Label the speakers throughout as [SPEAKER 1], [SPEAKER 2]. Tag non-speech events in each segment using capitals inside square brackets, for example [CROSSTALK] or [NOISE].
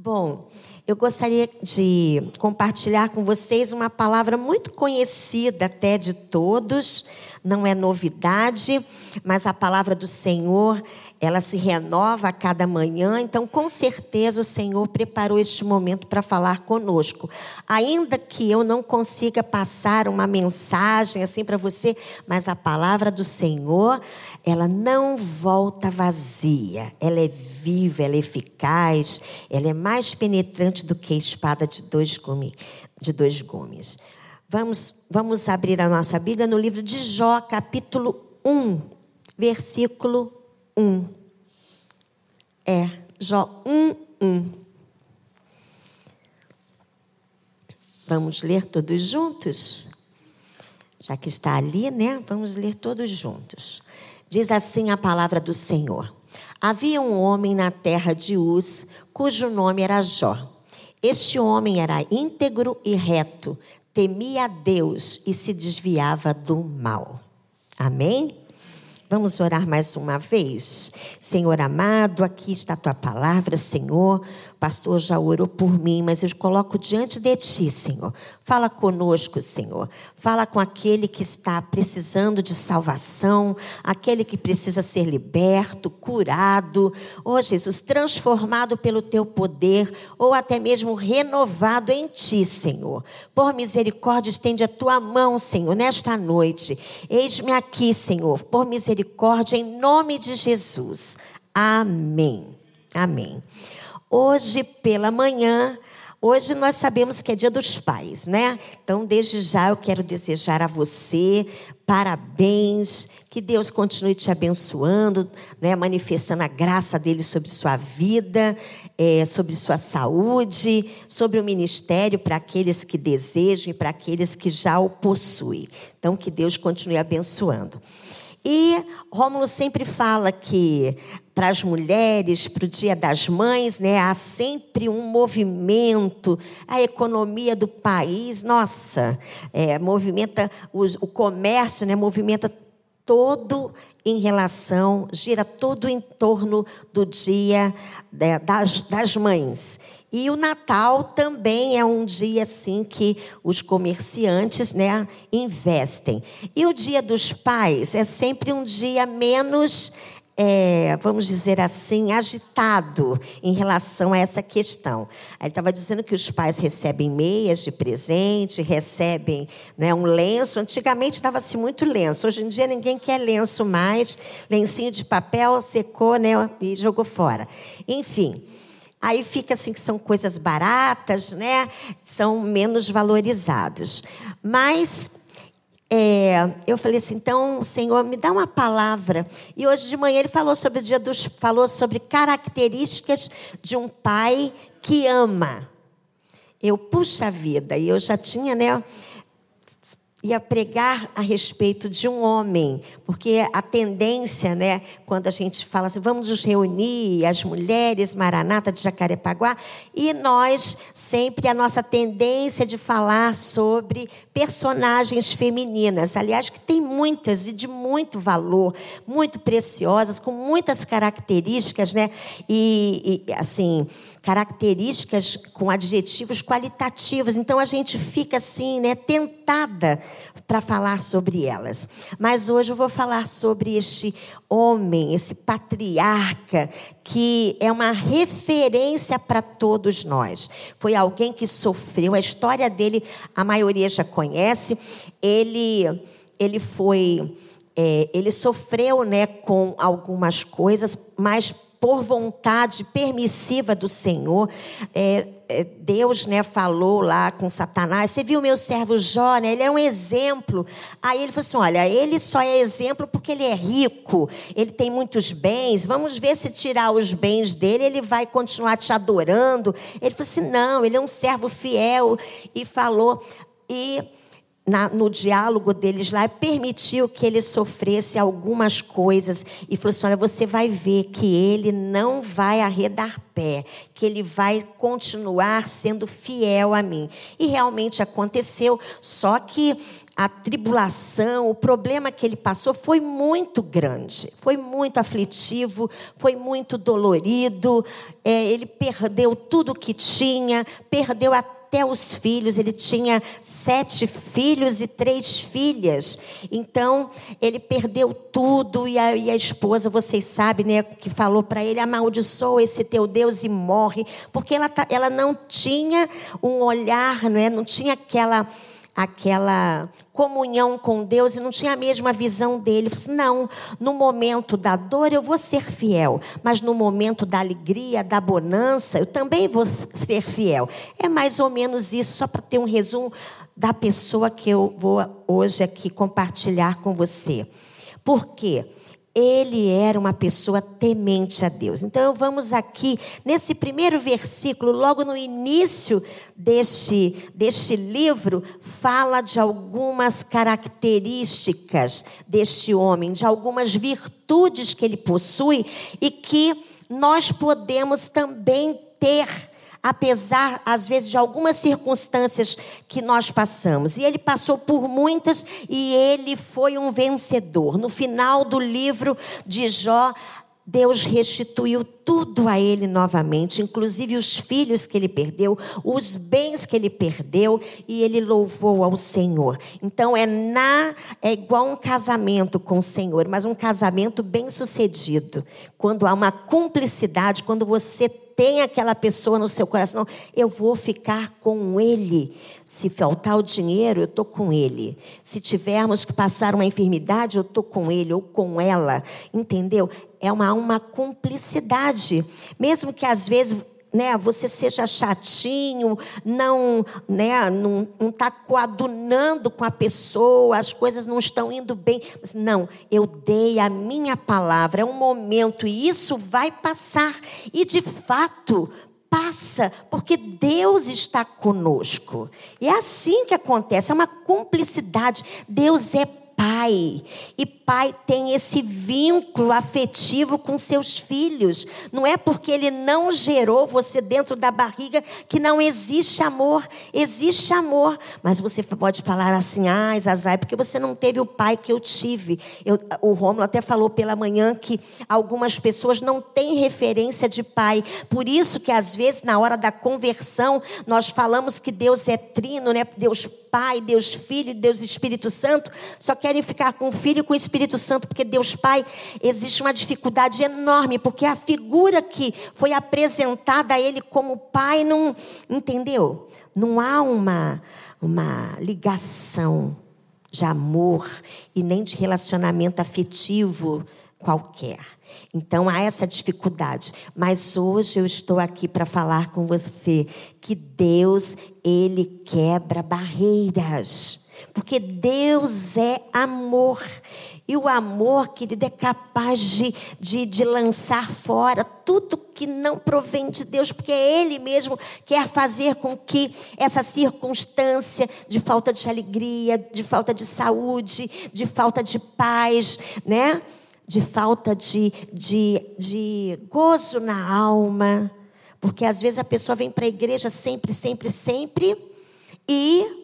[SPEAKER 1] Bom, eu gostaria de compartilhar com vocês uma palavra muito conhecida até de todos, não é novidade, mas a palavra do Senhor, ela se renova a cada manhã, então com certeza o Senhor preparou este momento para falar conosco. Ainda que eu não consiga passar uma mensagem assim para você, mas a palavra do Senhor, ela não volta vazia, ela é viva, ela é eficaz, ela é mais penetrante do que a espada de dois gumes. De dois gumes. Vamos, vamos abrir a nossa Bíblia no livro de Jó, capítulo 1, versículo 1. É, Jó 1, 1. Vamos ler todos juntos? Já que está ali, né? Vamos ler todos juntos. Diz assim a palavra do Senhor. Havia um homem na terra de Uz, cujo nome era Jó. Este homem era íntegro e reto, temia a Deus e se desviava do mal. Amém? Vamos orar mais uma vez? Senhor amado, aqui está a tua palavra, Senhor. Pastor já orou por mim, mas eu coloco diante de ti, Senhor. Fala conosco, Senhor. Fala com aquele que está precisando de salvação, aquele que precisa ser liberto, curado, oh Jesus, transformado pelo teu poder, ou até mesmo renovado em ti, Senhor. Por misericórdia, estende a tua mão, Senhor, nesta noite. Eis-me aqui, Senhor, por misericórdia, em nome de Jesus. Amém. Amém. Hoje pela manhã, hoje nós sabemos que é dia dos pais, né? Então, desde já eu quero desejar a você parabéns, que Deus continue te abençoando, né? manifestando a graça dele sobre sua vida, é, sobre sua saúde, sobre o ministério para aqueles que desejam e para aqueles que já o possuem. Então, que Deus continue abençoando. E Rômulo sempre fala que para as mulheres, para o Dia das Mães, né, há sempre um movimento, a economia do país, nossa, é, movimenta os, o comércio, né, movimenta todo em relação, gira todo em torno do Dia né, das, das Mães. E o Natal também é um dia assim que os comerciantes, né, investem. E o Dia dos Pais é sempre um dia menos é, vamos dizer assim, agitado em relação a essa questão. Ele estava dizendo que os pais recebem meias de presente, recebem né, um lenço. Antigamente dava-se muito lenço, hoje em dia ninguém quer lenço mais. Lencinho de papel secou né, e jogou fora. Enfim. Aí fica assim que são coisas baratas, né? São menos valorizados. Mas é, eu falei assim, então, Senhor, me dá uma palavra. E hoje de manhã ele falou sobre o dia dos, falou sobre características de um pai que ama. Eu puxa vida, e eu já tinha, né? ia pregar a respeito de um homem, porque a tendência, né, quando a gente fala assim, vamos nos reunir, as mulheres Maranata de Jacarepaguá, e nós sempre a nossa tendência de falar sobre personagens femininas, aliás, que tem muitas e de muito valor, muito preciosas, com muitas características, né, e, e assim, características com adjetivos qualitativos. Então a gente fica assim, né, tentada para falar sobre elas. Mas hoje eu vou falar sobre este homem, esse patriarca que é uma referência para todos nós. Foi alguém que sofreu, a história dele a maioria já conhece. Ele ele foi é, ele sofreu né, com algumas coisas, mas por vontade permissiva do Senhor. É, é, Deus né, falou lá com Satanás, você viu meu servo Jó, né? ele é um exemplo. Aí ele falou assim: olha, ele só é exemplo porque ele é rico, ele tem muitos bens. Vamos ver se tirar os bens dele, ele vai continuar te adorando. Ele falou assim: não, ele é um servo fiel. E falou. E na, no diálogo deles lá, permitiu que ele sofresse algumas coisas e falou assim: olha, você vai ver que ele não vai arredar pé, que ele vai continuar sendo fiel a mim. E realmente aconteceu, só que a tribulação, o problema que ele passou foi muito grande, foi muito aflitivo, foi muito dolorido. É, ele perdeu tudo que tinha, perdeu até os filhos. Ele tinha sete filhos e três filhas. Então, ele perdeu tudo. E a, e a esposa, vocês sabem, né, que falou para ele: amaldiçoa esse teu Deus e morre. Porque ela, tá, ela não tinha um olhar, não, é, não tinha aquela aquela comunhão com Deus e não tinha a mesma visão dele. Falei assim, não, no momento da dor eu vou ser fiel, mas no momento da alegria, da bonança, eu também vou ser fiel. É mais ou menos isso, só para ter um resumo da pessoa que eu vou hoje aqui compartilhar com você. Por quê? Ele era uma pessoa temente a Deus. Então, vamos aqui, nesse primeiro versículo, logo no início deste, deste livro, fala de algumas características deste homem, de algumas virtudes que ele possui e que nós podemos também ter apesar, às vezes, de algumas circunstâncias que nós passamos. E ele passou por muitas e ele foi um vencedor. No final do livro de Jó, Deus restituiu tudo a ele novamente, inclusive os filhos que ele perdeu, os bens que ele perdeu, e ele louvou ao Senhor. Então é na é igual um casamento com o Senhor, mas um casamento bem-sucedido, quando há uma cumplicidade, quando você tem aquela pessoa no seu coração, eu vou ficar com ele. Se faltar o dinheiro, eu estou com ele. Se tivermos que passar uma enfermidade, eu estou com ele ou com ela. Entendeu? É uma, uma cumplicidade. Mesmo que às vezes né, você seja chatinho, não né, não está coadunando com a pessoa, as coisas não estão indo bem. Mas, não, eu dei a minha palavra, é um momento e isso vai passar. E de fato, passa, porque Deus está conosco. E é assim que acontece, é uma cumplicidade. Deus é pai. E pai tem esse vínculo afetivo com seus filhos. Não é porque ele não gerou você dentro da barriga que não existe amor. Existe amor. Mas você pode falar assim, ah, Zazai, porque você não teve o pai que eu tive. Eu, o Rômulo até falou pela manhã que algumas pessoas não têm referência de pai. Por isso que às vezes na hora da conversão nós falamos que Deus é trino, né? Deus Pai, Deus Filho, Deus Espírito Santo, só querem ficar com o Filho e com o Espírito Santo, porque Deus Pai existe uma dificuldade enorme, porque a figura que foi apresentada a Ele como Pai não, entendeu? Não há uma, uma ligação de amor e nem de relacionamento afetivo qualquer. Então há essa dificuldade, mas hoje eu estou aqui para falar com você que Deus, ele quebra barreiras. Porque Deus é amor. E o amor, querido, é capaz de, de, de, lançar fora tudo que não provém de Deus, porque é Ele mesmo quer fazer com que essa circunstância de falta de alegria, de falta de saúde, de falta de paz, né? de falta de, de, de gozo na alma. Porque às vezes a pessoa vem para a igreja sempre, sempre, sempre e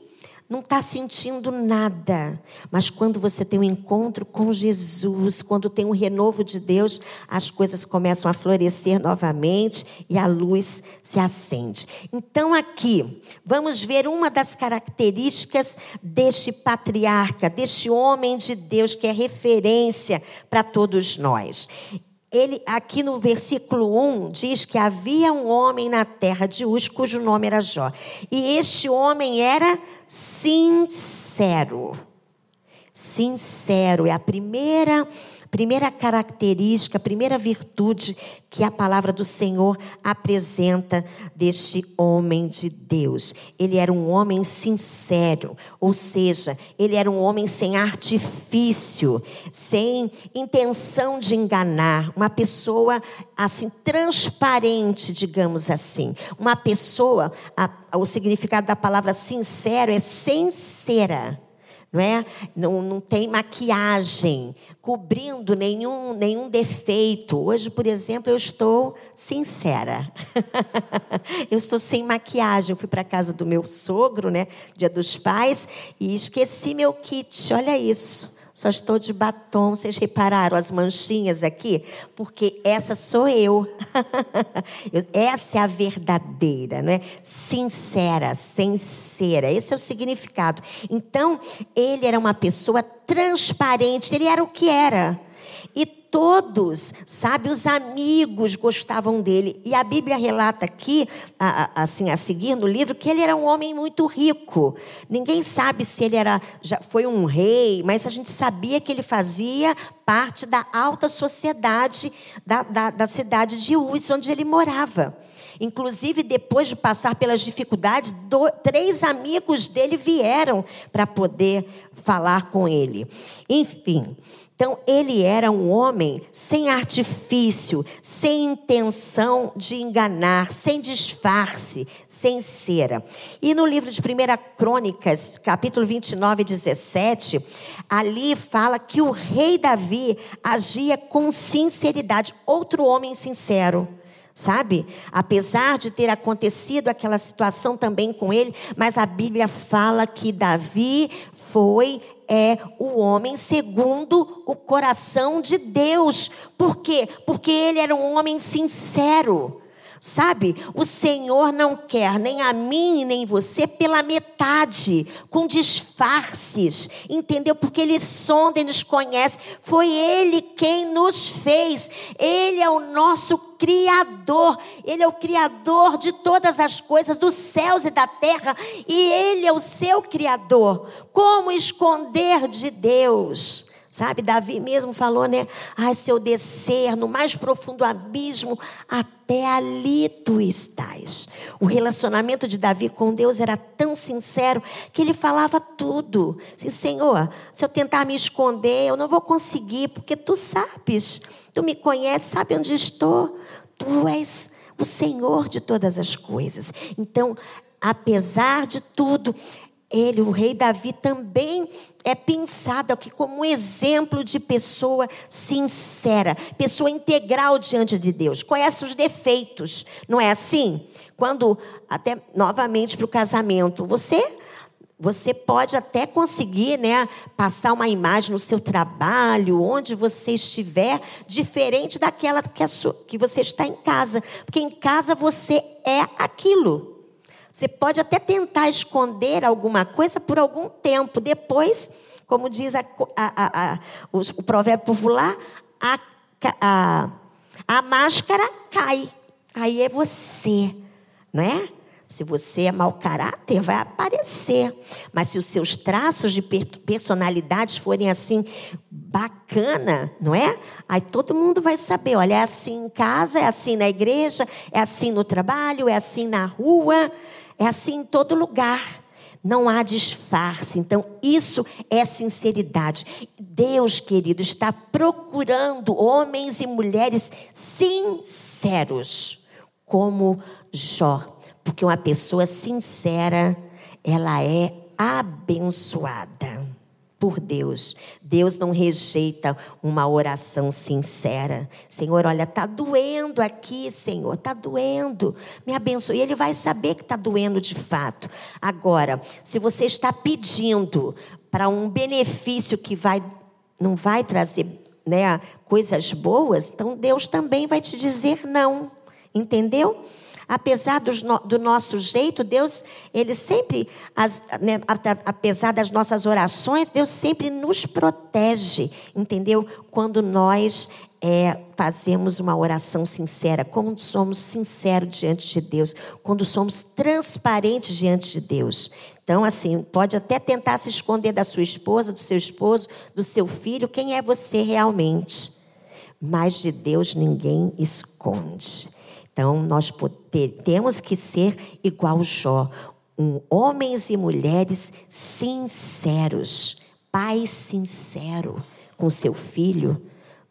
[SPEAKER 1] não está sentindo nada. Mas quando você tem um encontro com Jesus, quando tem um renovo de Deus, as coisas começam a florescer novamente e a luz se acende. Então, aqui, vamos ver uma das características deste patriarca, deste homem de Deus que é referência para todos nós ele aqui no versículo 1 diz que havia um homem na terra de Uz cujo nome era Jó. E este homem era sincero. Sincero é a primeira primeira característica, primeira virtude que a palavra do Senhor apresenta deste homem de Deus. Ele era um homem sincero, ou seja, ele era um homem sem artifício, sem intenção de enganar, uma pessoa assim transparente, digamos assim. Uma pessoa, a, o significado da palavra sincero é sincera não é? Não, não tem maquiagem cobrindo nenhum, nenhum defeito. Hoje, por exemplo, eu estou sincera. [LAUGHS] eu estou sem maquiagem. Eu fui para casa do meu sogro, né? Dia dos pais, e esqueci meu kit. Olha isso. Só estou de batom. Vocês repararam as manchinhas aqui? Porque essa sou eu. [LAUGHS] essa é a verdadeira, não é? Sincera, sincera. Esse é o significado. Então, ele era uma pessoa transparente. Ele era o que era. Todos, sabe, os amigos gostavam dele. E a Bíblia relata aqui, assim, a seguir no livro, que ele era um homem muito rico. Ninguém sabe se ele era, já foi um rei, mas a gente sabia que ele fazia parte da alta sociedade da, da, da cidade de Uz, onde ele morava. Inclusive, depois de passar pelas dificuldades, do, três amigos dele vieram para poder falar com ele. Enfim, então, ele era um homem sem artifício, sem intenção de enganar, sem disfarce, sem cera. E no livro de 1 Crônicas, capítulo 29, 17, ali fala que o rei Davi agia com sinceridade, outro homem sincero sabe? Apesar de ter acontecido aquela situação também com ele, mas a Bíblia fala que Davi foi é o homem segundo o coração de Deus. Por quê? Porque ele era um homem sincero. Sabe, o Senhor não quer nem a mim nem você pela metade, com disfarces, entendeu? Porque Ele sonda e nos conhece. Foi Ele quem nos fez. Ele é o nosso Criador. Ele é o Criador de todas as coisas, dos céus e da terra. E Ele é o seu Criador. Como esconder de Deus? Sabe, Davi mesmo falou, né? Ai, se eu descer no mais profundo abismo, até ali tu estás. O relacionamento de Davi com Deus era tão sincero que ele falava tudo. Assim, Senhor, se eu tentar me esconder, eu não vou conseguir, porque tu sabes, tu me conheces, sabe onde estou. Tu és o Senhor de todas as coisas. Então, apesar de tudo, ele, o rei Davi, também é pensado aqui como um exemplo de pessoa sincera, pessoa integral diante de Deus, conhece os defeitos, não é assim? Quando, até novamente para o casamento, você. Você pode até conseguir né, passar uma imagem no seu trabalho, onde você estiver, diferente daquela que, sua, que você está em casa. Porque em casa você é aquilo. Você pode até tentar esconder alguma coisa por algum tempo. Depois, como diz a, a, a, o, provérbio popular, a, máscara cai. Aí é você, não é? Se você é mau caráter, vai aparecer. Mas se os seus traços de personalidade forem assim, bacana, não é? Aí todo mundo vai saber: olha, é assim em casa, é assim na igreja, é assim no trabalho, é assim na rua. É assim em todo lugar. Não há disfarce. Então, isso é sinceridade. Deus, querido, está procurando homens e mulheres sinceros, como Jó. Porque uma pessoa sincera, ela é abençoada por Deus. Deus não rejeita uma oração sincera. Senhor, olha, está doendo aqui, Senhor, está doendo. Me abençoe. Ele vai saber que está doendo de fato. Agora, se você está pedindo para um benefício que vai, não vai trazer né, coisas boas, então Deus também vai te dizer não. Entendeu? Apesar no, do nosso jeito, Deus, Ele sempre, as, né, apesar das nossas orações, Deus sempre nos protege, entendeu? Quando nós é, fazemos uma oração sincera, quando somos sinceros diante de Deus, quando somos transparentes diante de Deus. Então, assim, pode até tentar se esconder da sua esposa, do seu esposo, do seu filho, quem é você realmente. Mas de Deus ninguém esconde. Então, nós temos que ser igual Jó, um, homens e mulheres sinceros, pai sincero com seu filho.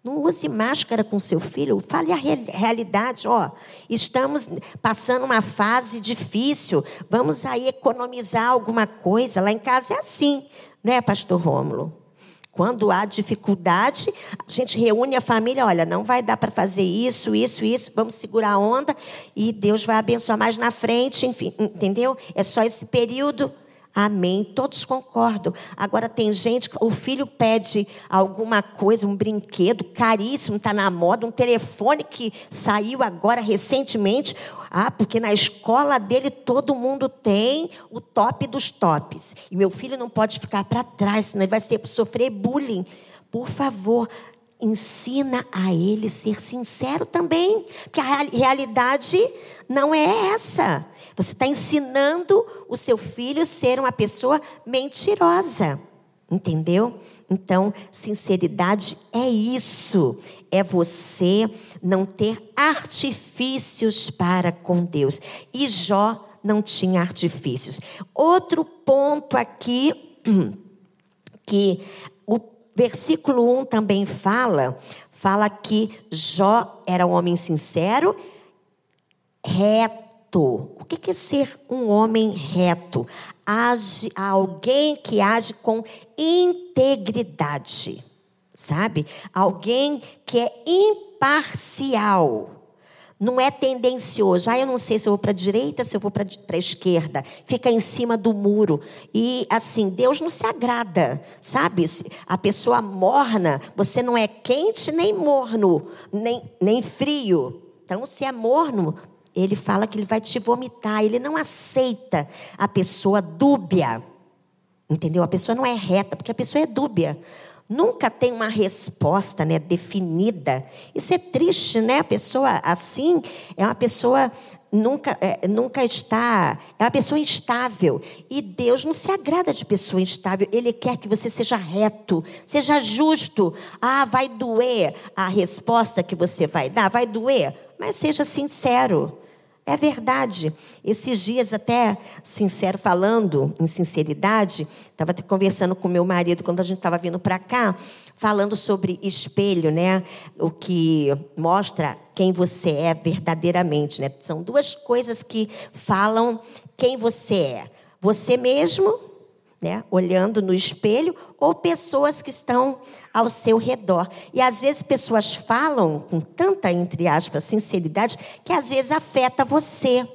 [SPEAKER 1] Não use máscara com seu filho, fale a realidade. Ó, estamos passando uma fase difícil, vamos aí economizar alguma coisa. Lá em casa é assim. Não é, pastor Rômulo? Quando há dificuldade, a gente reúne a família, olha, não vai dar para fazer isso, isso, isso, vamos segurar a onda e Deus vai abençoar mais na frente, enfim, entendeu? É só esse período. Amém. Todos concordam. Agora tem gente, o filho pede alguma coisa, um brinquedo caríssimo, está na moda, um telefone que saiu agora recentemente. Ah, porque na escola dele todo mundo tem o top dos tops. E meu filho não pode ficar para trás, senão ele vai sofrer bullying. Por favor, ensina a ele ser sincero também. Porque a realidade não é essa. Você está ensinando o seu filho a ser uma pessoa mentirosa. Entendeu? Então, sinceridade é isso. É você não ter artifícios para com Deus. E Jó não tinha artifícios. Outro ponto aqui, [CLEARS THROAT] que o versículo 1 também fala, fala que Jó era um homem sincero, reto reto. O que é ser um homem reto? Age, alguém que age com integridade, sabe? Alguém que é imparcial. Não é tendencioso. Ah, eu não sei se eu vou para a direita, se eu vou para a esquerda. Fica em cima do muro. E assim, Deus não se agrada, sabe? A pessoa morna, você não é quente nem morno, nem, nem frio. Então, se é morno, ele fala que ele vai te vomitar. Ele não aceita a pessoa dúbia. Entendeu? A pessoa não é reta, porque a pessoa é dúbia. Nunca tem uma resposta né, definida. Isso é triste, né? A pessoa assim é uma pessoa nunca, é, nunca está. É uma pessoa instável. E Deus não se agrada de pessoa instável. Ele quer que você seja reto, seja justo. Ah, vai doer a resposta que você vai dar, vai doer, mas seja sincero. É verdade. Esses dias, até sincero, falando em sinceridade, estava conversando com meu marido quando a gente estava vindo para cá, falando sobre espelho, né? O que mostra quem você é verdadeiramente, né? São duas coisas que falam quem você é. Você mesmo né, olhando no espelho, ou pessoas que estão ao seu redor. E às vezes pessoas falam com tanta, entre aspas, sinceridade, que às vezes afeta você.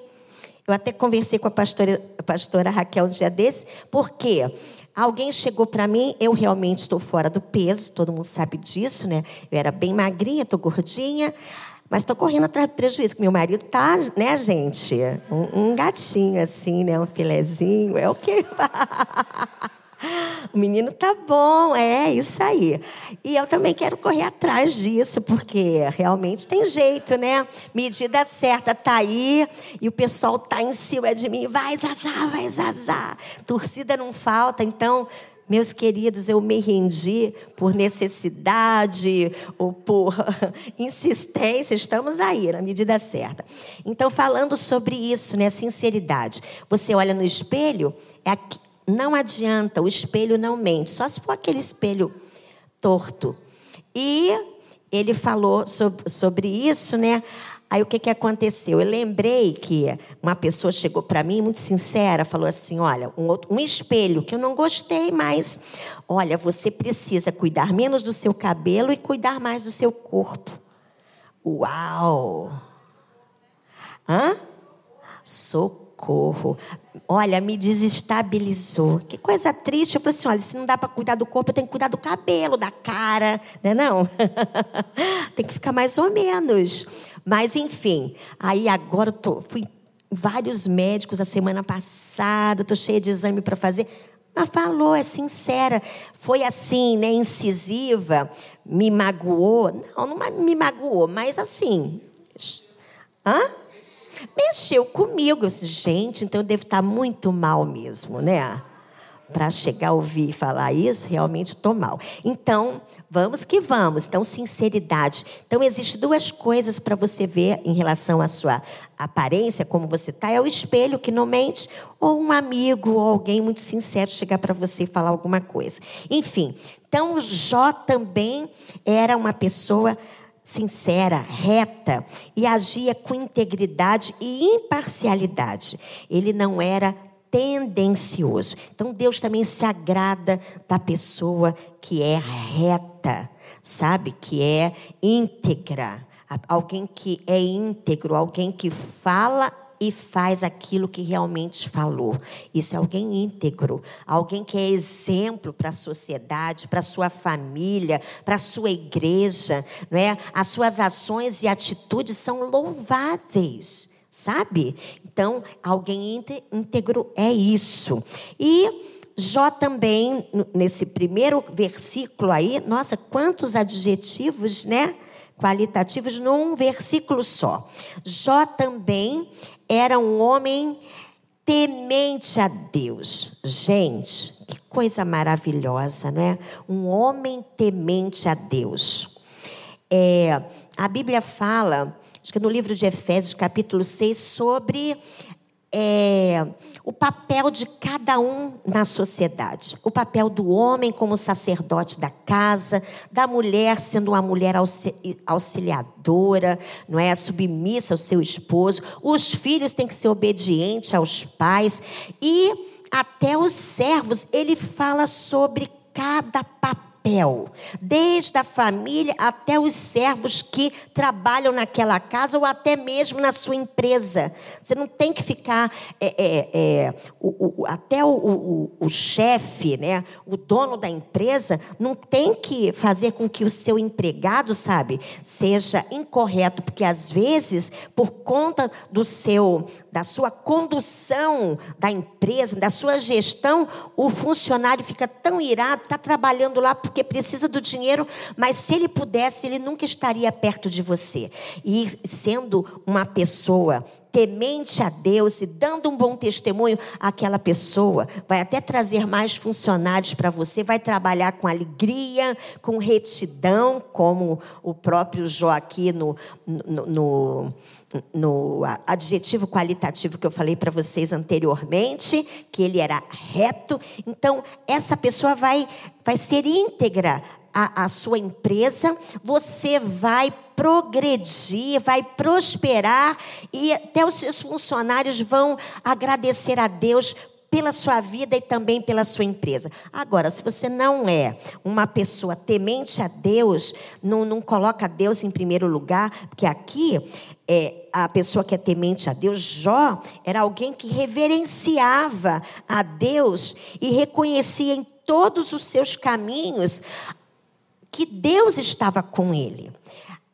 [SPEAKER 1] Eu até conversei com a pastora, a pastora Raquel um dia desse, porque alguém chegou para mim, eu realmente estou fora do peso, todo mundo sabe disso, né? Eu era bem magrinha, estou gordinha. Mas estou correndo atrás do prejuízo, que meu marido tá, né, gente? Um, um gatinho assim, né? Um filezinho, é o quê? [LAUGHS] o menino tá bom, é isso aí. E eu também quero correr atrás disso, porque realmente tem jeito, né? Medida certa tá aí e o pessoal tá em cima de mim. Vai, Zazá, vai, Zazá. Torcida não falta, então meus queridos, eu me rendi por necessidade ou por [LAUGHS] insistência, estamos aí, na medida certa. Então, falando sobre isso, né, sinceridade. Você olha no espelho, é aqui, não adianta, o espelho não mente, só se for aquele espelho torto. E ele falou sobre, sobre isso, né? Aí o que, que aconteceu? Eu lembrei que uma pessoa chegou para mim, muito sincera, falou assim: olha, um, outro, um espelho que eu não gostei, mas olha, você precisa cuidar menos do seu cabelo e cuidar mais do seu corpo. Uau! Hã? Socorro. Olha, me desestabilizou. Que coisa triste. Eu falei assim: olha, se não dá para cuidar do corpo, eu tenho que cuidar do cabelo, da cara, né? Não? [LAUGHS] tem que ficar mais ou menos. Mas, enfim, aí agora eu tô, fui vários médicos a semana passada, estou cheia de exame para fazer. Mas falou, é sincera. Foi assim, né, incisiva, me magoou. Não, não me magoou, mas assim. Hã? Mexeu comigo. Eu disse, gente, então eu devo estar muito mal mesmo, né? Para chegar a ouvir falar isso, realmente estou mal. Então, vamos que vamos. Então, sinceridade. Então, existem duas coisas para você ver em relação à sua aparência, como você está. É o espelho que não mente, ou um amigo, ou alguém muito sincero chegar para você e falar alguma coisa. Enfim, então, Jó também era uma pessoa sincera, reta e agia com integridade e imparcialidade. Ele não era tendencioso. Então Deus também se agrada da pessoa que é reta, sabe? Que é íntegra. Alguém que é íntegro, alguém que fala e faz aquilo que realmente falou. Isso é alguém íntegro, alguém que é exemplo para a sociedade, para a sua família, para a sua igreja, não é? As suas ações e atitudes são louváveis, sabe? Então, alguém íntegro é isso. E Jó também, nesse primeiro versículo aí, nossa, quantos adjetivos, né? Qualitativos num versículo só. Jó também era um homem temente a Deus. Gente, que coisa maravilhosa, não é? Um homem temente a Deus. É, a Bíblia fala, acho que no livro de Efésios, capítulo 6, sobre é, o papel de cada um na sociedade. O papel do homem como sacerdote da casa, da mulher sendo uma mulher auxiliadora, não é submissa ao seu esposo. Os filhos têm que ser obedientes aos pais e até os servos. Ele fala sobre cada papel papel, desde a família até os servos que trabalham naquela casa ou até mesmo na sua empresa. Você não tem que ficar é, é, é, o, o, até o, o, o chefe, né, o dono da empresa, não tem que fazer com que o seu empregado, sabe, seja incorreto, porque às vezes por conta do seu da sua condução da empresa, da sua gestão, o funcionário fica tão irado, está trabalhando lá porque precisa do dinheiro, mas se ele pudesse, ele nunca estaria perto de você. E sendo uma pessoa temente a Deus e dando um bom testemunho, aquela pessoa vai até trazer mais funcionários para você, vai trabalhar com alegria, com retidão, como o próprio Jó aqui no, no, no, no adjetivo qualitativo que eu falei para vocês anteriormente, que ele era reto. Então, essa pessoa vai, vai ser íntegra a, a sua empresa, você vai progredir, vai prosperar e até os seus funcionários vão agradecer a Deus pela sua vida e também pela sua empresa. Agora, se você não é uma pessoa temente a Deus, não, não coloca Deus em primeiro lugar, porque aqui é, a pessoa que é temente a Deus, Jó, era alguém que reverenciava a Deus e reconhecia em todos os seus caminhos que Deus estava com ele.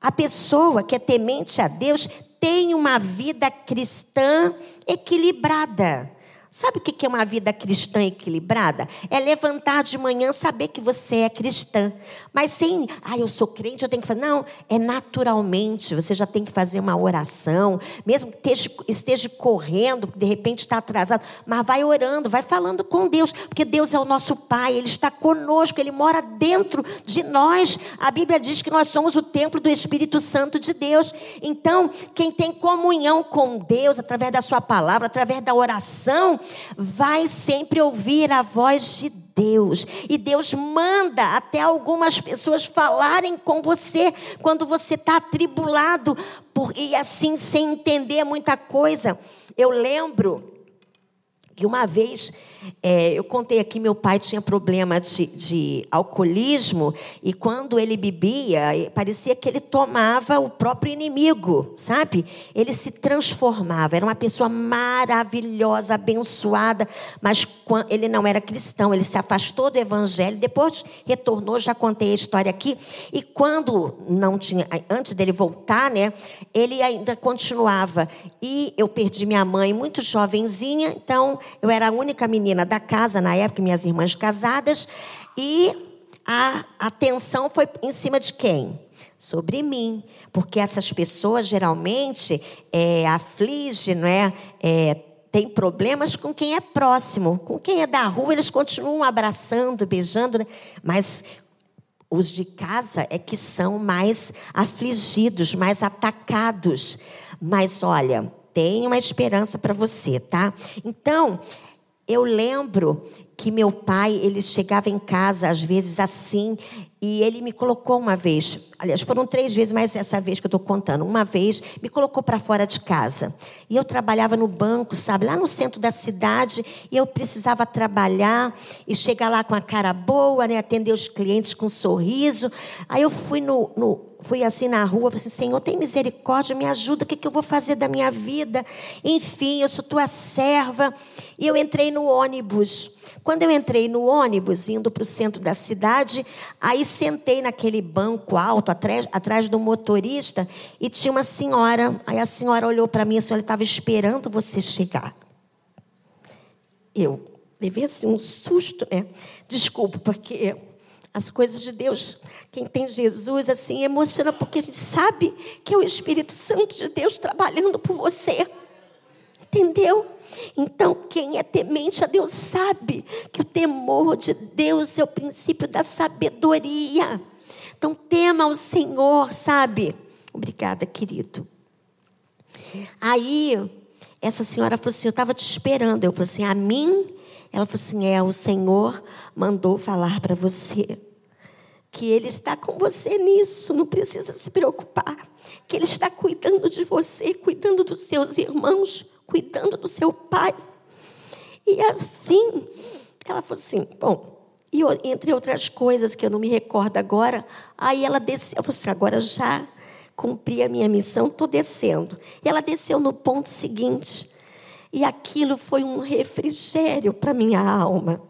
[SPEAKER 1] A pessoa que é temente a Deus tem uma vida cristã equilibrada. Sabe o que é uma vida cristã equilibrada? É levantar de manhã saber que você é cristã. Mas sem, ah, eu sou crente, eu tenho que fazer. Não, é naturalmente. Você já tem que fazer uma oração, mesmo que esteja, esteja correndo, de repente está atrasado, mas vai orando, vai falando com Deus, porque Deus é o nosso Pai, Ele está conosco, Ele mora dentro de nós. A Bíblia diz que nós somos o templo do Espírito Santo de Deus. Então, quem tem comunhão com Deus através da Sua palavra, através da oração, vai sempre ouvir a voz de Deus. E Deus manda até algumas pessoas falarem com você quando você está atribulado por, e assim sem entender muita coisa. Eu lembro que uma vez é, eu contei aqui, meu pai tinha problema de, de, alcoolismo e quando ele bebia, parecia que ele tomava o próprio inimigo, sabe? Ele se transformava, era uma pessoa maravilhosa, abençoada, mas ele não era cristão, ele se afastou do evangelho, depois retornou, já contei a história aqui, e quando não tinha, antes dele voltar, né, ele ainda continuava. E eu perdi minha mãe muito jovenzinha, então eu era a única menina da casa, na época, minhas irmãs casadas, e a atenção foi em cima de quem? Sobre mim, porque essas pessoas geralmente é, afligem, não é? é tem problemas com quem é próximo, com quem é da rua, eles continuam abraçando, beijando, né? mas os de casa é que são mais afligidos, mais atacados. Mas olha, tem uma esperança para você, tá? Então, eu lembro que meu pai, ele chegava em casa às vezes assim, e ele me colocou uma vez, aliás, foram três vezes, mas essa vez que eu estou contando, uma vez me colocou para fora de casa. E eu trabalhava no banco, sabe, lá no centro da cidade, e eu precisava trabalhar e chegar lá com a cara boa, né, atender os clientes com um sorriso. Aí eu fui no, no fui assim na rua, falei assim, Senhor, tem misericórdia, me ajuda, o que, que eu vou fazer da minha vida? Enfim, eu sou tua serva. E eu entrei no ônibus. Quando eu entrei no ônibus, indo para o centro da cidade, aí sentei naquele banco alto, atrás, atrás do motorista, e tinha uma senhora. Aí a senhora olhou para mim, a senhora estava esperando você chegar. Eu levei assim um susto, né? Desculpa, porque as coisas de Deus, quem tem Jesus, assim, emociona, porque a gente sabe que é o Espírito Santo de Deus trabalhando por você. Entendeu? Então, quem é temente a Deus sabe que o temor de Deus é o princípio da sabedoria. Então, tema o Senhor, sabe? Obrigada, querido. Aí, essa senhora falou assim: Eu estava te esperando. Eu falei assim: A mim? Ela falou assim: É, o Senhor mandou falar para você que Ele está com você nisso, não precisa se preocupar. Que Ele está cuidando de você, cuidando dos seus irmãos cuidando do seu pai. E assim, ela falou assim: bom, e entre outras coisas que eu não me recordo agora, aí ela desceu, eu falei assim: agora já cumpri a minha missão, estou descendo. E ela desceu no ponto seguinte, e aquilo foi um refrigério para minha alma.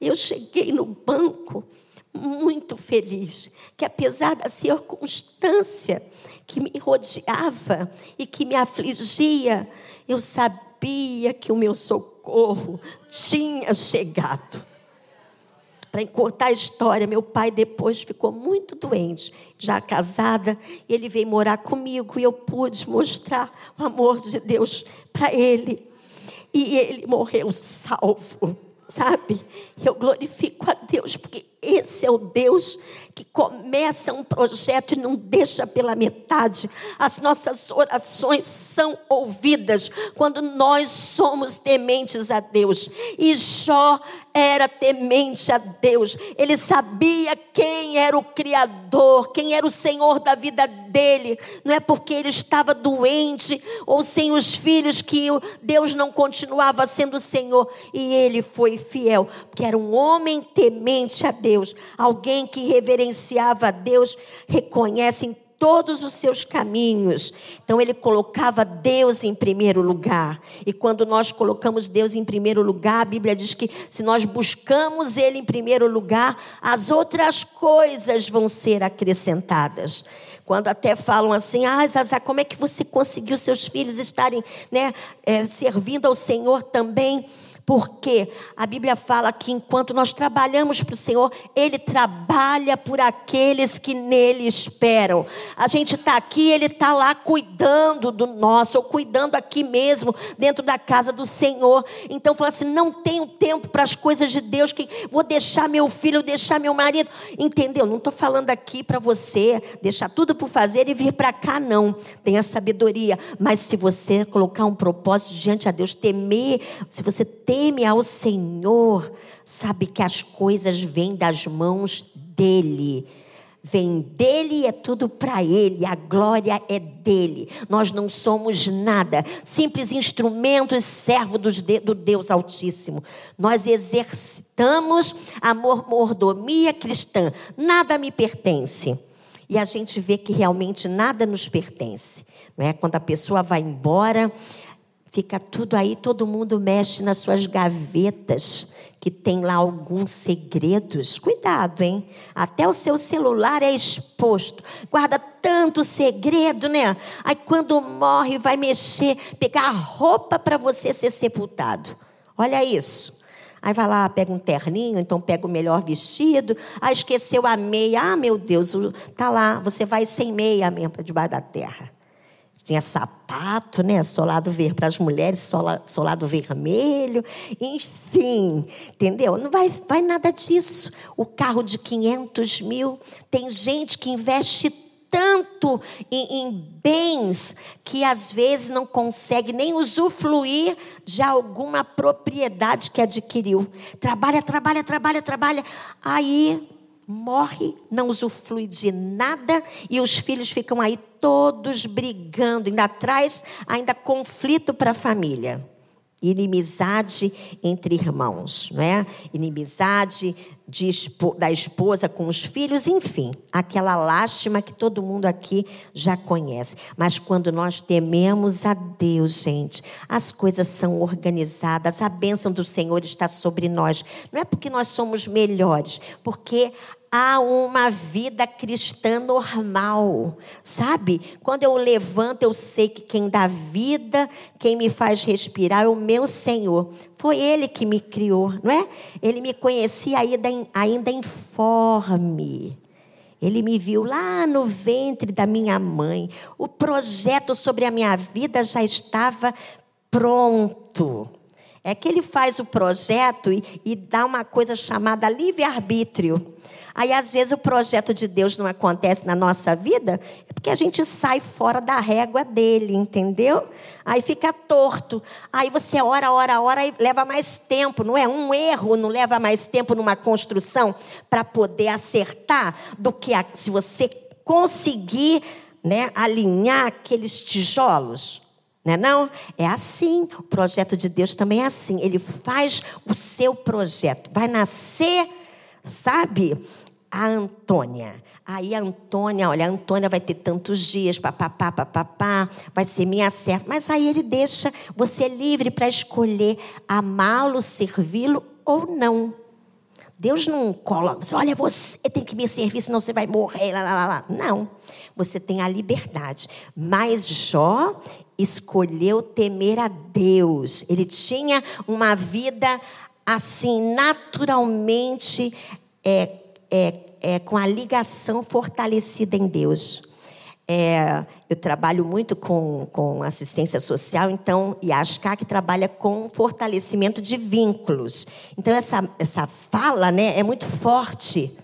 [SPEAKER 1] Eu cheguei no banco muito feliz, que apesar da circunstância que me rodeava e que me afligia, eu sabia que o meu socorro tinha chegado. Para encurtar a história, meu pai depois ficou muito doente, já casada, e ele veio morar comigo e eu pude mostrar o amor de Deus para ele. E ele morreu salvo, sabe? Eu glorifico a Deus porque esse é o Deus que começa um projeto e não deixa pela metade. As nossas orações são ouvidas quando nós somos tementes a Deus. E Jó era temente a Deus. Ele sabia quem era o Criador, quem era o Senhor da vida dele. Não é porque ele estava doente ou sem os filhos que Deus não continuava sendo o Senhor. E ele foi fiel, porque era um homem temente a Deus, alguém que reverenciava a Deus, reconhece em todos os seus caminhos. Então ele colocava Deus em primeiro lugar. E quando nós colocamos Deus em primeiro lugar, a Bíblia diz que se nós buscamos ele em primeiro lugar, as outras coisas vão ser acrescentadas. Quando até falam assim, ah, Zazá, como é que você conseguiu seus filhos estarem né, é, servindo ao Senhor também? Porque a Bíblia fala que enquanto nós trabalhamos para o Senhor, Ele trabalha por aqueles que nele esperam. A gente está aqui, Ele está lá cuidando do nosso, ou cuidando aqui mesmo, dentro da casa do Senhor. Então, fala assim: não tenho tempo para as coisas de Deus, que vou deixar meu filho, deixar meu marido. Entendeu? Não estou falando aqui para você deixar tudo por fazer e vir para cá, não. Tenha sabedoria. Mas se você colocar um propósito diante a Deus, temer, se você tem teme ao Senhor, sabe que as coisas vêm das mãos dEle. Vem dele e é tudo para ele, a glória é dele. Nós não somos nada, simples instrumentos, servo do Deus Altíssimo. Nós exercitamos amor, mordomia cristã, nada me pertence. E a gente vê que realmente nada nos pertence. Não é? Quando a pessoa vai embora, Fica tudo aí, todo mundo mexe nas suas gavetas, que tem lá alguns segredos. Cuidado, hein? Até o seu celular é exposto. Guarda tanto segredo, né? Aí quando morre, vai mexer, pegar a roupa para você ser sepultado. Olha isso. Aí vai lá, pega um terninho, então pega o melhor vestido. Ah, esqueceu a meia. Ah, meu Deus, tá lá. Você vai sem meia mesmo debaixo da terra. Tinha sapato, né? Solado verde para as mulheres, sola, solado vermelho, enfim, entendeu? Não vai, vai nada disso. O carro de 500 mil, tem gente que investe tanto em, em, bens que às vezes não consegue nem usufruir de alguma propriedade que adquiriu. Trabalha, trabalha, trabalha, trabalha. Aí morre, não usufrui de nada e os filhos ficam aí todos brigando, ainda traz ainda conflito para a família. Inimizade entre irmãos, não é? Inimizade de, da esposa com os filhos, enfim, aquela lástima que todo mundo aqui já conhece. Mas quando nós tememos a Deus, gente, as coisas são organizadas, a bênção do Senhor está sobre nós. Não é porque nós somos melhores, porque há uma vida cristã normal, sabe? Quando eu levanto, eu sei que quem dá vida, quem me faz respirar é o meu Senhor. Foi Ele que me criou, não é? Ele me conhecia ainda, ainda informe. Ele me viu lá no ventre da minha mãe. O projeto sobre a minha vida já estava pronto. É que ele faz o projeto e, e dá uma coisa chamada livre-arbítrio. Aí, às vezes, o projeto de Deus não acontece na nossa vida, é porque a gente sai fora da régua dele, entendeu? Aí fica torto. Aí você ora, ora, ora e leva mais tempo, não é? Um erro não leva mais tempo numa construção para poder acertar do que a, se você conseguir né, alinhar aqueles tijolos. Não é, não? é assim. O projeto de Deus também é assim. Ele faz o seu projeto. Vai nascer, sabe? A Antônia. Aí a Antônia, olha, a Antônia vai ter tantos dias, papapá, papapá, vai ser minha serva. Mas aí ele deixa você livre para escolher amá-lo, servi-lo ou não. Deus não coloca, olha, você tem que me servir, senão você vai morrer. Lá, lá, lá. Não, você tem a liberdade. Mas Jó escolheu temer a Deus. Ele tinha uma vida assim, naturalmente é, é, é, com a ligação fortalecida em Deus. É, eu trabalho muito com, com assistência social, então, e a ASCAC trabalha com fortalecimento de vínculos. Então, essa, essa fala né, é muito forte.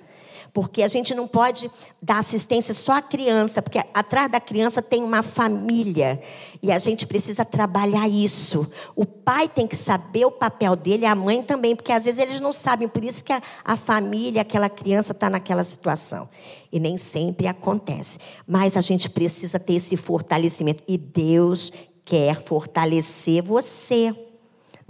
[SPEAKER 1] Porque a gente não pode dar assistência só à criança, porque atrás da criança tem uma família. E a gente precisa trabalhar isso. O pai tem que saber o papel dele, a mãe também, porque às vezes eles não sabem. Por isso que a, a família, aquela criança está naquela situação. E nem sempre acontece. Mas a gente precisa ter esse fortalecimento. E Deus quer fortalecer você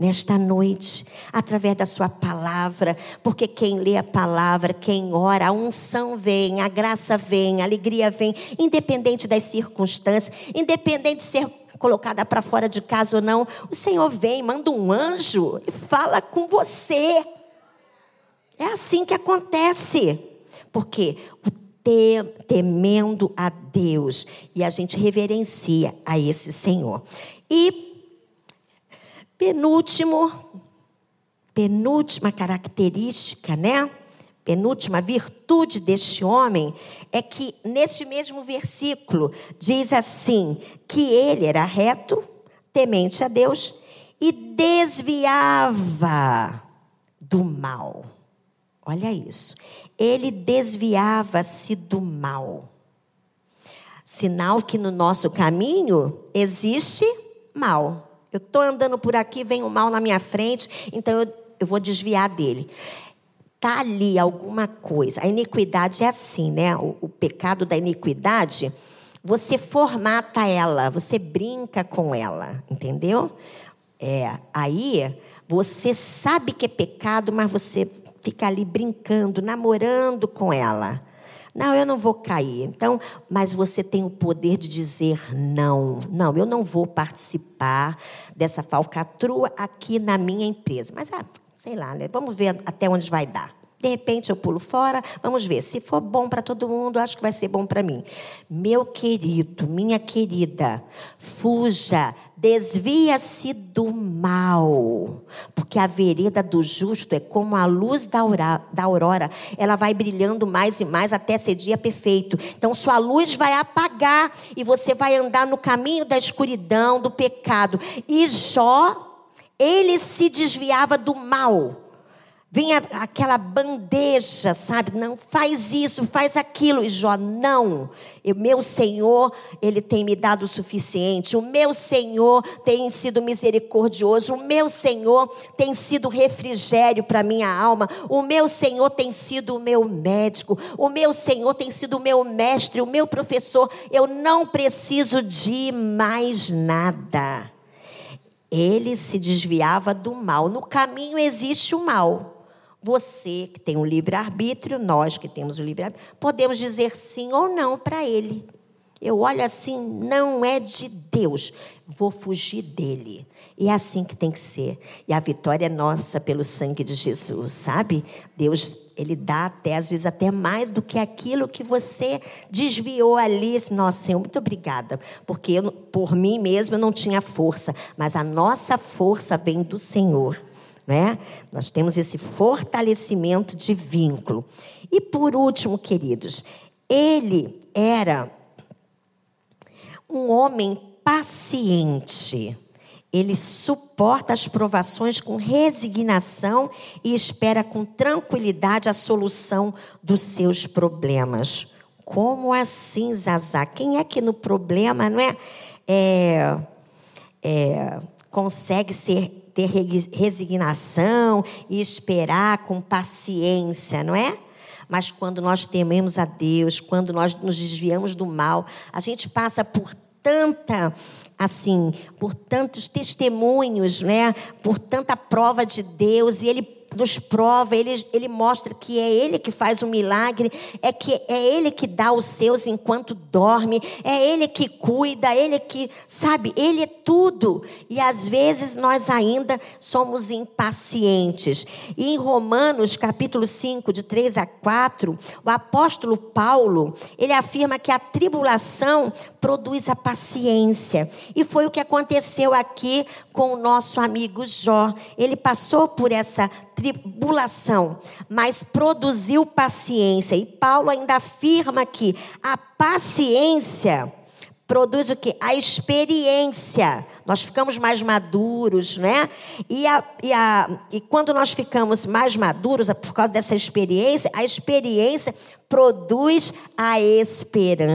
[SPEAKER 1] nesta noite, através da sua palavra, porque quem lê a palavra, quem ora, a unção vem, a graça vem, a alegria vem, independente das circunstâncias, independente de ser colocada para fora de casa ou não, o Senhor vem, manda um anjo e fala com você. É assim que acontece. Porque temendo a Deus e a gente reverencia a esse Senhor. E Penúltimo, penúltima característica, né? Penúltima virtude deste homem é que neste mesmo versículo diz assim: que ele era reto, temente a Deus e desviava do mal. Olha isso. Ele desviava-se do mal. Sinal que no nosso caminho existe mal. Eu estou andando por aqui, vem o mal na minha frente, então eu, eu vou desviar dele. Está ali alguma coisa. A iniquidade é assim, né? O, o pecado da iniquidade, você formata ela, você brinca com ela, entendeu? É, aí você sabe que é pecado, mas você fica ali brincando, namorando com ela. Não, eu não vou cair. Então, mas você tem o poder de dizer não. Não, eu não vou participar dessa falcatrua aqui na minha empresa. Mas, ah, sei lá, né? vamos ver até onde vai dar. De repente eu pulo fora, vamos ver. Se for bom para todo mundo, acho que vai ser bom para mim. Meu querido, minha querida, fuja, desvia-se do mal, porque a vereda do justo é como a luz da aurora, ela vai brilhando mais e mais até ser dia perfeito. Então sua luz vai apagar e você vai andar no caminho da escuridão, do pecado. E Jó, ele se desviava do mal Vem a, aquela bandeja, sabe? Não faz isso, faz aquilo. E Jó, não. O meu Senhor, Ele tem me dado o suficiente. O meu Senhor tem sido misericordioso. O meu Senhor tem sido refrigério para minha alma. O meu Senhor tem sido o meu médico. O meu Senhor tem sido o meu mestre, o meu professor. Eu não preciso de mais nada. Ele se desviava do mal. No caminho existe o mal. Você que tem um livre-arbítrio, nós que temos o livre-arbítrio, podemos dizer sim ou não para ele. Eu olho assim, não é de Deus, vou fugir dele. E é assim que tem que ser. E a vitória é nossa pelo sangue de Jesus, sabe? Deus, ele dá até, às vezes, até mais do que aquilo que você desviou ali. Nossa, Senhor, muito obrigada. Porque eu, por mim mesmo eu não tinha força, mas a nossa força vem do Senhor. Né? Nós temos esse fortalecimento de vínculo. E por último, queridos, ele era um homem paciente. Ele suporta as provações com resignação e espera com tranquilidade a solução dos seus problemas. Como assim, Zazá? Quem é que no problema não é, é, é consegue ser ter resignação e esperar com paciência, não é? Mas quando nós tememos a Deus, quando nós nos desviamos do mal, a gente passa por tanta assim, por tantos testemunhos, né? Por tanta prova de Deus e ele nos prova, ele, ele mostra que é Ele que faz o milagre, é que é Ele que dá os seus enquanto dorme, é Ele que cuida, é Ele que, sabe, Ele é tudo. E às vezes nós ainda somos impacientes. E em Romanos, capítulo 5, de 3 a 4, o apóstolo Paulo, ele afirma que a tribulação produz a paciência. E foi o que aconteceu aqui com o nosso amigo Jó. Ele passou por essa tribulação, mas produziu paciência. E Paulo ainda afirma que a paciência produz o que? A experiência. Nós ficamos mais maduros, né? E, a, e, a, e quando nós ficamos mais maduros, é por causa dessa experiência, a experiência produz a esperança.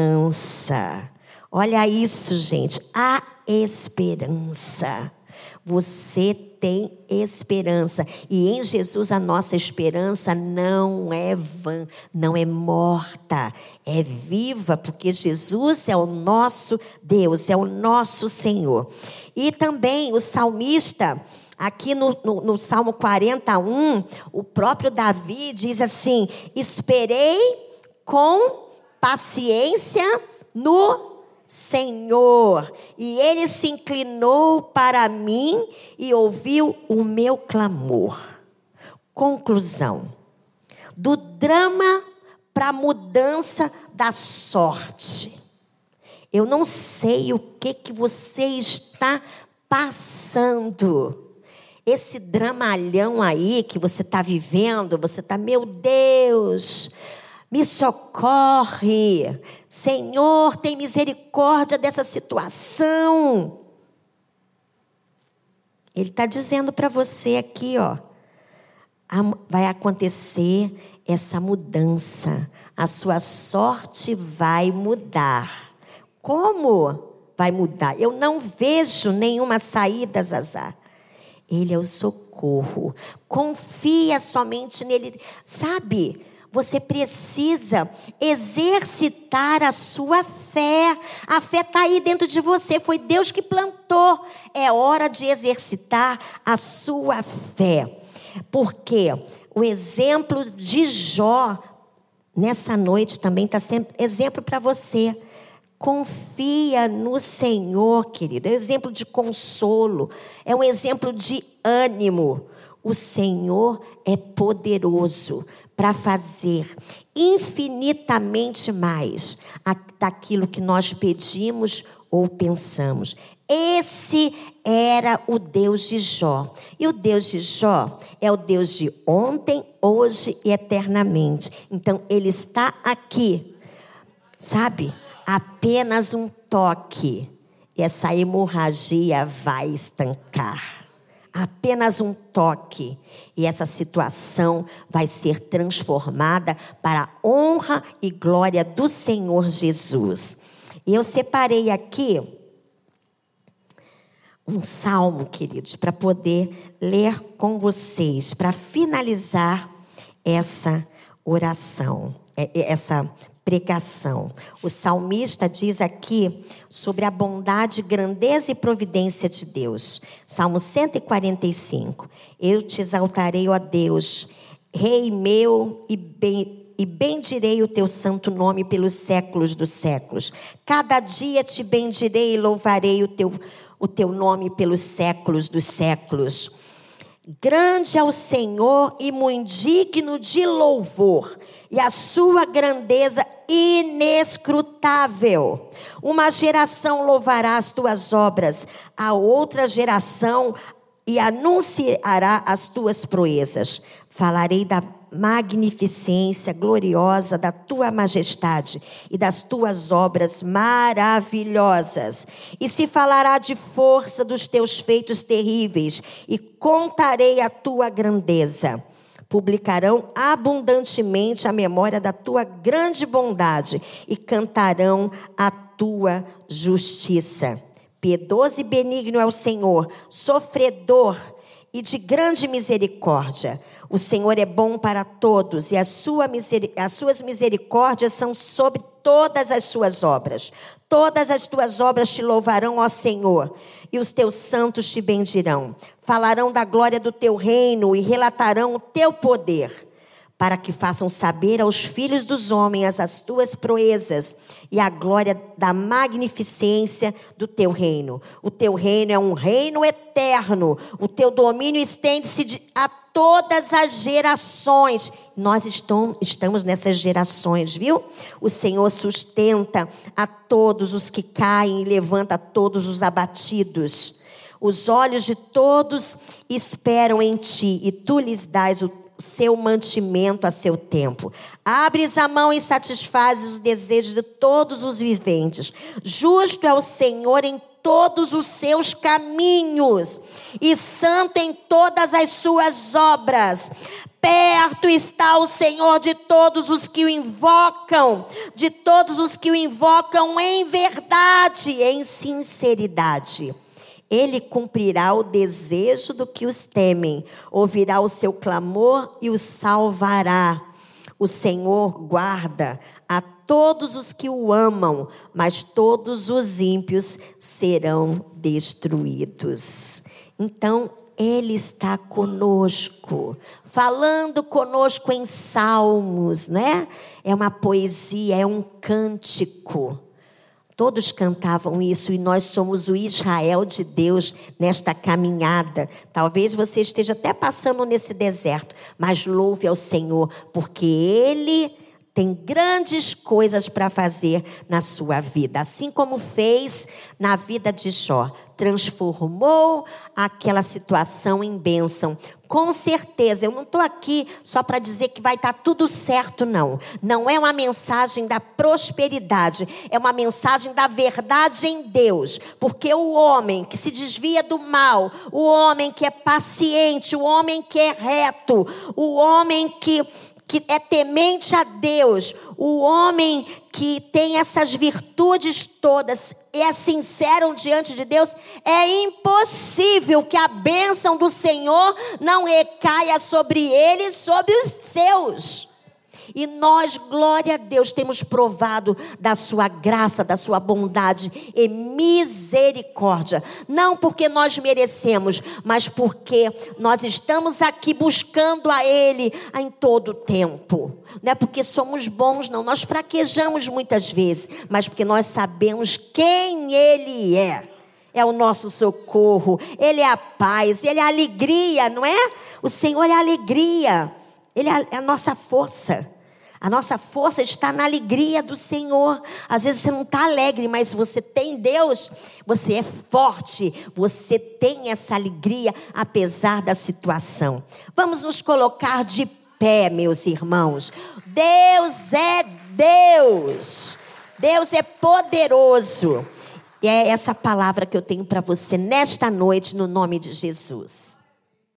[SPEAKER 1] Olha isso, gente. A esperança. Você tem esperança. E em Jesus a nossa esperança não é vã, não é morta, é viva, porque Jesus é o nosso Deus, é o nosso Senhor. E também o salmista. Aqui no, no, no, Salmo 41, o próprio Davi diz assim: Esperei com paciência no Senhor. E ele se inclinou para mim e ouviu o meu clamor. Conclusão: do drama para a mudança da sorte. Eu não sei o que, que você está passando. Esse dramalhão aí que você está vivendo, você está, meu Deus, me socorre. Senhor, tem misericórdia dessa situação. Ele está dizendo para você aqui, ó, vai acontecer essa mudança. A sua sorte vai mudar. Como vai mudar? Eu não vejo nenhuma saída, Zazá. Ele é o socorro. Confia somente nele. Sabe? Você precisa exercitar a sua fé. A fé está aí dentro de você. Foi Deus que plantou. É hora de exercitar a sua fé. Porque o exemplo de Jó, nessa noite também está sendo exemplo para você. Confia no Senhor, querido. É um exemplo de consolo. É um exemplo de ânimo. O Senhor é poderoso para fazer infinitamente mais daquilo que nós pedimos ou pensamos. Esse era o Deus de Jó. E o Deus de Jó é o Deus de ontem, hoje e eternamente. Então, ele está aqui, sabe? Apenas um toque. E essa hemorragia vai estancar. Apenas um toque, e essa situação vai ser transformada para a honra e glória do Senhor Jesus. E eu separei aqui um salmo, queridos, para poder ler com vocês, para finalizar essa oração, é, é, essa pregação. O salmista diz aqui sobre a bondade, grandeza e providência de Deus. Salmo 145. Eu te exaltarei, ó Deus, Rei meu e bem e bendirei o teu santo nome pelos séculos dos séculos. Cada dia te bendirei e louvarei o teu, o teu nome pelos séculos dos séculos. Grande é o Senhor e muito digno de louvor, e a sua grandeza inescrutável. Uma geração louvará as tuas obras, a outra geração e anunciará as tuas proezas. Falarei da magnificência gloriosa da tua majestade e das tuas obras maravilhosas. E se falará de força dos teus feitos terríveis, e contarei a tua grandeza. Publicarão abundantemente a memória da tua grande bondade e cantarão a tua justiça. Piedoso e benigno é o Senhor, sofredor e de grande misericórdia o Senhor é bom para todos e sua as suas misericórdias são sobre todas as suas obras. Todas as tuas obras te louvarão, ó Senhor, e os teus santos te bendirão. Falarão da glória do teu reino e relatarão o teu poder para que façam saber aos filhos dos homens as tuas proezas e a glória da magnificência do teu reino. O teu reino é um reino eterno, o teu domínio estende-se a todas as gerações. Nós estamos nessas gerações, viu? O Senhor sustenta a todos os que caem e levanta todos os abatidos. Os olhos de todos esperam em ti e tu lhes dás o seu mantimento a seu tempo. Abres a mão e satisfazes os desejos de todos os viventes. Justo é o Senhor em todos os seus caminhos e santo em todas as suas obras. Perto está o Senhor de todos os que o invocam, de todos os que o invocam em verdade, em sinceridade. Ele cumprirá o desejo do que os temem, ouvirá o seu clamor e os salvará. O Senhor guarda todos os que o amam, mas todos os ímpios serão destruídos. Então, ele está conosco, falando conosco em salmos, né? É uma poesia, é um cântico. Todos cantavam isso e nós somos o Israel de Deus nesta caminhada. Talvez você esteja até passando nesse deserto, mas louve ao Senhor, porque Ele tem grandes coisas para fazer na sua vida, assim como fez na vida de Jó. Transformou aquela situação em bênção. Com certeza, eu não estou aqui só para dizer que vai estar tá tudo certo, não. Não é uma mensagem da prosperidade, é uma mensagem da verdade em Deus. Porque o homem que se desvia do mal, o homem que é paciente, o homem que é reto, o homem que que é temente a Deus, o homem que tem essas virtudes todas e é sincero diante de Deus, é impossível que a bênção do Senhor não recaia sobre ele e sobre os seus. E nós, glória a Deus, temos provado da sua graça, da sua bondade e misericórdia. Não porque nós merecemos, mas porque nós estamos aqui buscando a Ele em todo o tempo. Não é porque somos bons, não. Nós fraquejamos muitas vezes, mas porque nós sabemos quem Ele é é o nosso socorro, Ele é a paz, Ele é a alegria, não é? O Senhor é a alegria, Ele é a nossa força. A nossa força está na alegria do Senhor. Às vezes você não está alegre, mas você tem Deus, você é forte, você tem essa alegria apesar da situação. Vamos nos colocar de pé, meus irmãos. Deus é Deus. Deus é poderoso. E é essa palavra que eu tenho para você nesta noite, no nome de Jesus.